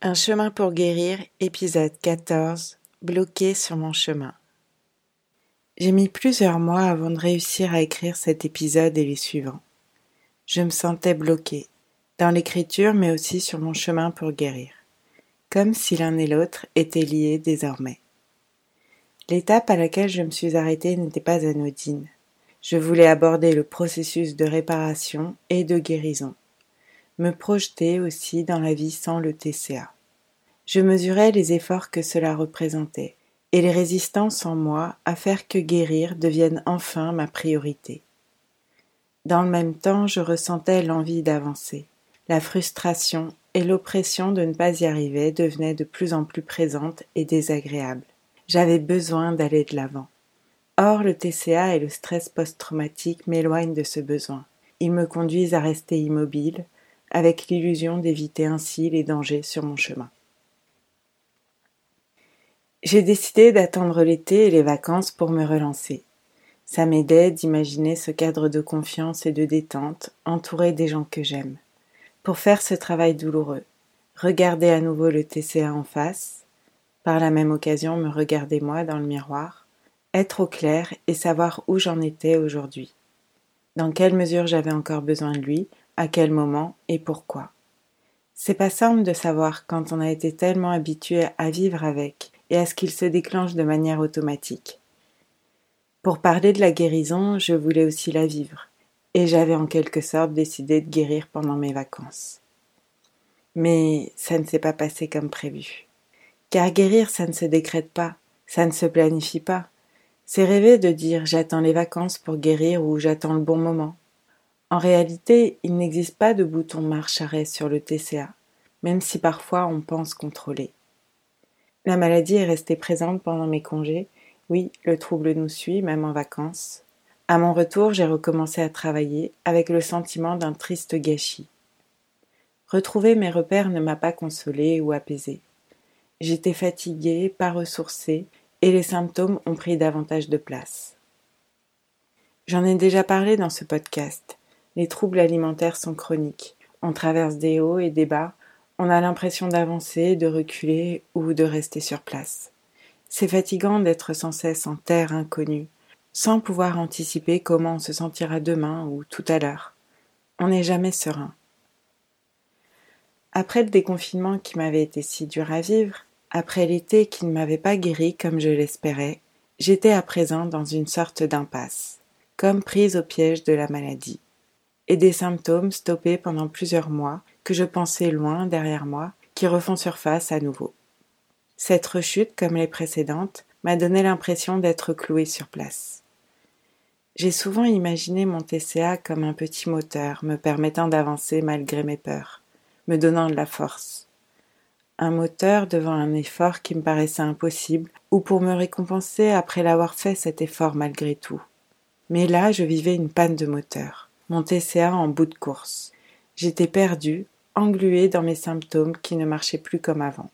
Un chemin pour guérir, épisode 14, bloqué sur mon chemin. J'ai mis plusieurs mois avant de réussir à écrire cet épisode et les suivants. Je me sentais bloqué, dans l'écriture mais aussi sur mon chemin pour guérir, comme si l'un et l'autre étaient liés désormais. L'étape à laquelle je me suis arrêtée n'était pas anodine. Je voulais aborder le processus de réparation et de guérison me projeter aussi dans la vie sans le TCA. Je mesurais les efforts que cela représentait et les résistances en moi à faire que guérir devienne enfin ma priorité. Dans le même temps, je ressentais l'envie d'avancer. La frustration et l'oppression de ne pas y arriver devenaient de plus en plus présentes et désagréables. J'avais besoin d'aller de l'avant. Or, le TCA et le stress post-traumatique m'éloignent de ce besoin. Ils me conduisent à rester immobile, avec l'illusion d'éviter ainsi les dangers sur mon chemin. J'ai décidé d'attendre l'été et les vacances pour me relancer. Ça m'aidait d'imaginer ce cadre de confiance et de détente, entouré des gens que j'aime. Pour faire ce travail douloureux, regarder à nouveau le TCA en face, par la même occasion me regarder moi dans le miroir, être au clair et savoir où j'en étais aujourd'hui. Dans quelle mesure j'avais encore besoin de lui, à quel moment et pourquoi. C'est pas simple de savoir quand on a été tellement habitué à vivre avec et à ce qu'il se déclenche de manière automatique. Pour parler de la guérison, je voulais aussi la vivre, et j'avais en quelque sorte décidé de guérir pendant mes vacances. Mais ça ne s'est pas passé comme prévu. Car guérir, ça ne se décrète pas, ça ne se planifie pas. C'est rêver de dire j'attends les vacances pour guérir ou j'attends le bon moment. En réalité, il n'existe pas de bouton marche-arrêt sur le TCA, même si parfois on pense contrôler. La maladie est restée présente pendant mes congés. Oui, le trouble nous suit, même en vacances. À mon retour, j'ai recommencé à travailler avec le sentiment d'un triste gâchis. Retrouver mes repères ne m'a pas consolée ou apaisée. J'étais fatiguée, pas ressourcée, et les symptômes ont pris davantage de place. J'en ai déjà parlé dans ce podcast. Les troubles alimentaires sont chroniques. On traverse des hauts et des bas. On a l'impression d'avancer, de reculer ou de rester sur place. C'est fatigant d'être sans cesse en terre inconnue, sans pouvoir anticiper comment on se sentira demain ou tout à l'heure. On n'est jamais serein. Après le déconfinement qui m'avait été si dur à vivre, après l'été qui ne m'avait pas guéri comme je l'espérais, j'étais à présent dans une sorte d'impasse, comme prise au piège de la maladie et des symptômes stoppés pendant plusieurs mois que je pensais loin derrière moi, qui refont surface à nouveau. Cette rechute, comme les précédentes, m'a donné l'impression d'être cloué sur place. J'ai souvent imaginé mon TCA comme un petit moteur me permettant d'avancer malgré mes peurs, me donnant de la force. Un moteur devant un effort qui me paraissait impossible, ou pour me récompenser après l'avoir fait cet effort malgré tout. Mais là, je vivais une panne de moteur mon TCA en bout de course. J'étais perdue, engluée dans mes symptômes qui ne marchaient plus comme avant.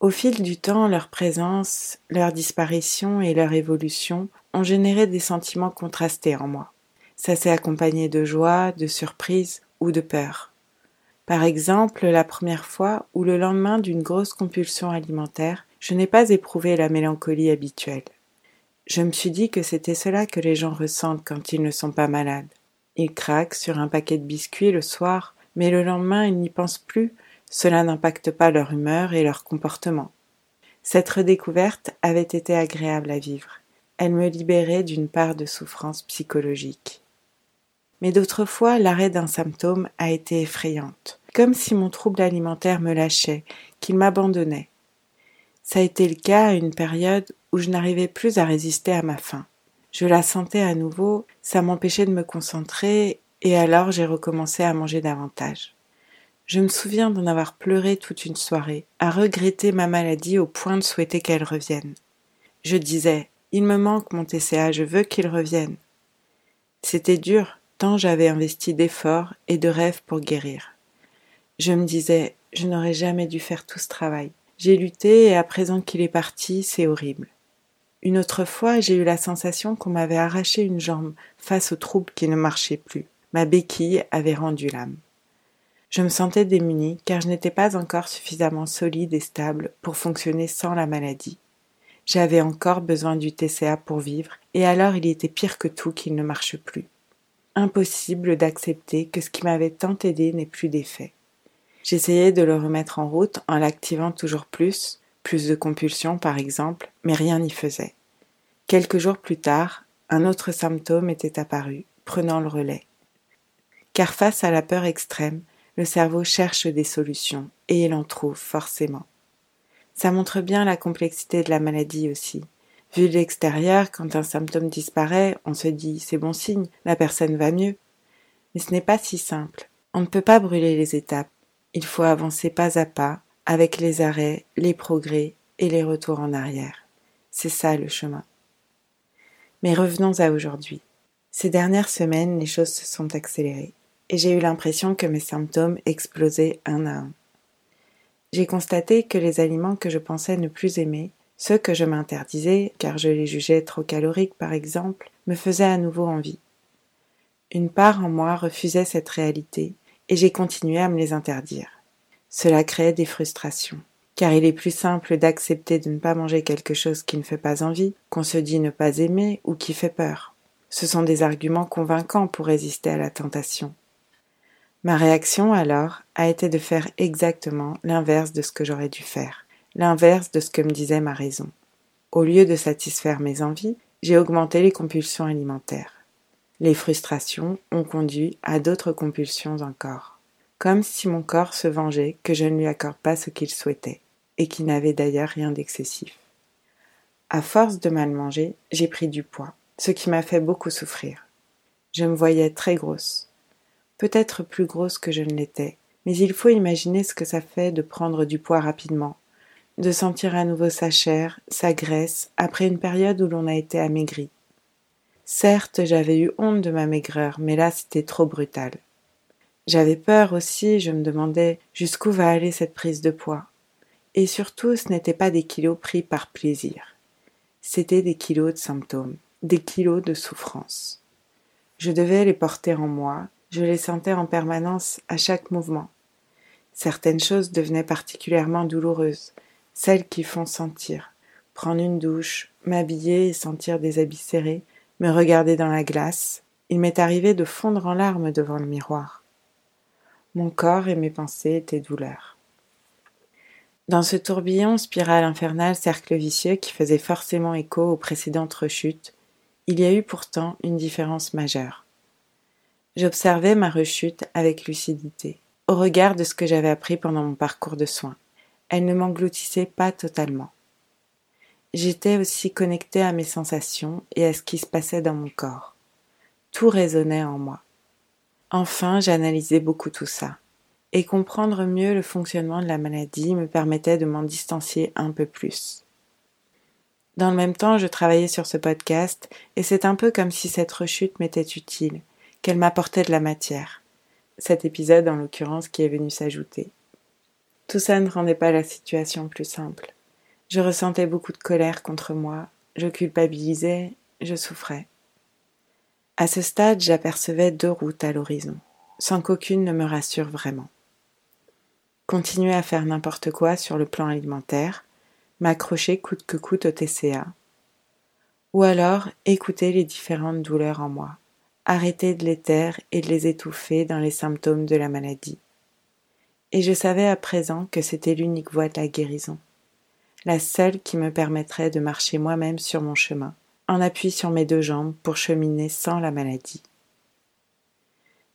Au fil du temps, leur présence, leur disparition et leur évolution ont généré des sentiments contrastés en moi. Ça s'est accompagné de joie, de surprise ou de peur. Par exemple, la première fois où le lendemain d'une grosse compulsion alimentaire, je n'ai pas éprouvé la mélancolie habituelle. Je me suis dit que c'était cela que les gens ressentent quand ils ne sont pas malades. Ils craquent sur un paquet de biscuits le soir, mais le lendemain ils n'y pensent plus, cela n'impacte pas leur humeur et leur comportement. Cette redécouverte avait été agréable à vivre. Elle me libérait d'une part de souffrance psychologique. Mais d'autres fois, l'arrêt d'un symptôme a été effrayante, comme si mon trouble alimentaire me lâchait, qu'il m'abandonnait. Ça a été le cas à une période où je n'arrivais plus à résister à ma faim. Je la sentais à nouveau, ça m'empêchait de me concentrer, et alors j'ai recommencé à manger davantage. Je me souviens d'en avoir pleuré toute une soirée, à regretter ma maladie au point de souhaiter qu'elle revienne. Je disais, il me manque mon TCA, je veux qu'il revienne. C'était dur, tant j'avais investi d'efforts et de rêves pour guérir. Je me disais, je n'aurais jamais dû faire tout ce travail. J'ai lutté et à présent qu'il est parti, c'est horrible. Une autre fois, j'ai eu la sensation qu'on m'avait arraché une jambe face au trouble qui ne marchait plus. Ma béquille avait rendu l'âme. Je me sentais démunie car je n'étais pas encore suffisamment solide et stable pour fonctionner sans la maladie. J'avais encore besoin du TCA pour vivre, et alors il était pire que tout qu'il ne marche plus. Impossible d'accepter que ce qui m'avait tant aidé n'ait plus d'effet. J'essayais de le remettre en route en l'activant toujours plus, plus de compulsions par exemple, mais rien n'y faisait. Quelques jours plus tard, un autre symptôme était apparu, prenant le relais. Car face à la peur extrême, le cerveau cherche des solutions, et il en trouve forcément. Ça montre bien la complexité de la maladie aussi. Vu de l'extérieur, quand un symptôme disparaît, on se dit c'est bon signe, la personne va mieux. Mais ce n'est pas si simple. On ne peut pas brûler les étapes. Il faut avancer pas à pas, avec les arrêts, les progrès et les retours en arrière. C'est ça le chemin. Mais revenons à aujourd'hui. Ces dernières semaines, les choses se sont accélérées, et j'ai eu l'impression que mes symptômes explosaient un à un. J'ai constaté que les aliments que je pensais ne plus aimer, ceux que je m'interdisais, car je les jugeais trop caloriques par exemple, me faisaient à nouveau envie. Une part en moi refusait cette réalité, et j'ai continué à me les interdire. Cela créait des frustrations, car il est plus simple d'accepter de ne pas manger quelque chose qui ne fait pas envie, qu'on se dit ne pas aimer ou qui fait peur. Ce sont des arguments convaincants pour résister à la tentation. Ma réaction alors a été de faire exactement l'inverse de ce que j'aurais dû faire, l'inverse de ce que me disait ma raison. Au lieu de satisfaire mes envies, j'ai augmenté les compulsions alimentaires. Les frustrations ont conduit à d'autres compulsions encore, comme si mon corps se vengeait que je ne lui accorde pas ce qu'il souhaitait, et qui n'avait d'ailleurs rien d'excessif. À force de mal manger, j'ai pris du poids, ce qui m'a fait beaucoup souffrir. Je me voyais très grosse, peut-être plus grosse que je ne l'étais, mais il faut imaginer ce que ça fait de prendre du poids rapidement, de sentir à nouveau sa chair, sa graisse, après une période où l'on a été amaigri, Certes, j'avais eu honte de ma maigreur, mais là c'était trop brutal. J'avais peur aussi, je me demandais jusqu'où va aller cette prise de poids. Et surtout, ce n'étaient pas des kilos pris par plaisir. C'était des kilos de symptômes, des kilos de souffrance. Je devais les porter en moi, je les sentais en permanence à chaque mouvement. Certaines choses devenaient particulièrement douloureuses, celles qui font sentir. Prendre une douche, m'habiller et sentir des habits serrés, me regarder dans la glace, il m'est arrivé de fondre en larmes devant le miroir. Mon corps et mes pensées étaient douleurs. Dans ce tourbillon spirale infernal cercle vicieux qui faisait forcément écho aux précédentes rechutes, il y a eu pourtant une différence majeure. J'observais ma rechute avec lucidité, au regard de ce que j'avais appris pendant mon parcours de soins. Elle ne m'engloutissait pas totalement. J'étais aussi connectée à mes sensations et à ce qui se passait dans mon corps. Tout résonnait en moi. Enfin, j'analysais beaucoup tout ça. Et comprendre mieux le fonctionnement de la maladie me permettait de m'en distancier un peu plus. Dans le même temps, je travaillais sur ce podcast et c'est un peu comme si cette rechute m'était utile, qu'elle m'apportait de la matière. Cet épisode, en l'occurrence, qui est venu s'ajouter. Tout ça ne rendait pas la situation plus simple. Je ressentais beaucoup de colère contre moi, je culpabilisais, je souffrais. À ce stade, j'apercevais deux routes à l'horizon, sans qu'aucune ne me rassure vraiment. Continuer à faire n'importe quoi sur le plan alimentaire, m'accrocher coûte que coûte au TCA, ou alors écouter les différentes douleurs en moi, arrêter de les taire et de les étouffer dans les symptômes de la maladie. Et je savais à présent que c'était l'unique voie de la guérison la seule qui me permettrait de marcher moi-même sur mon chemin, en appui sur mes deux jambes pour cheminer sans la maladie.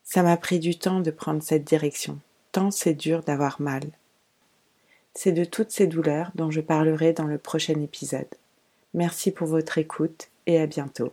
Ça m'a pris du temps de prendre cette direction, tant c'est dur d'avoir mal. C'est de toutes ces douleurs dont je parlerai dans le prochain épisode. Merci pour votre écoute et à bientôt.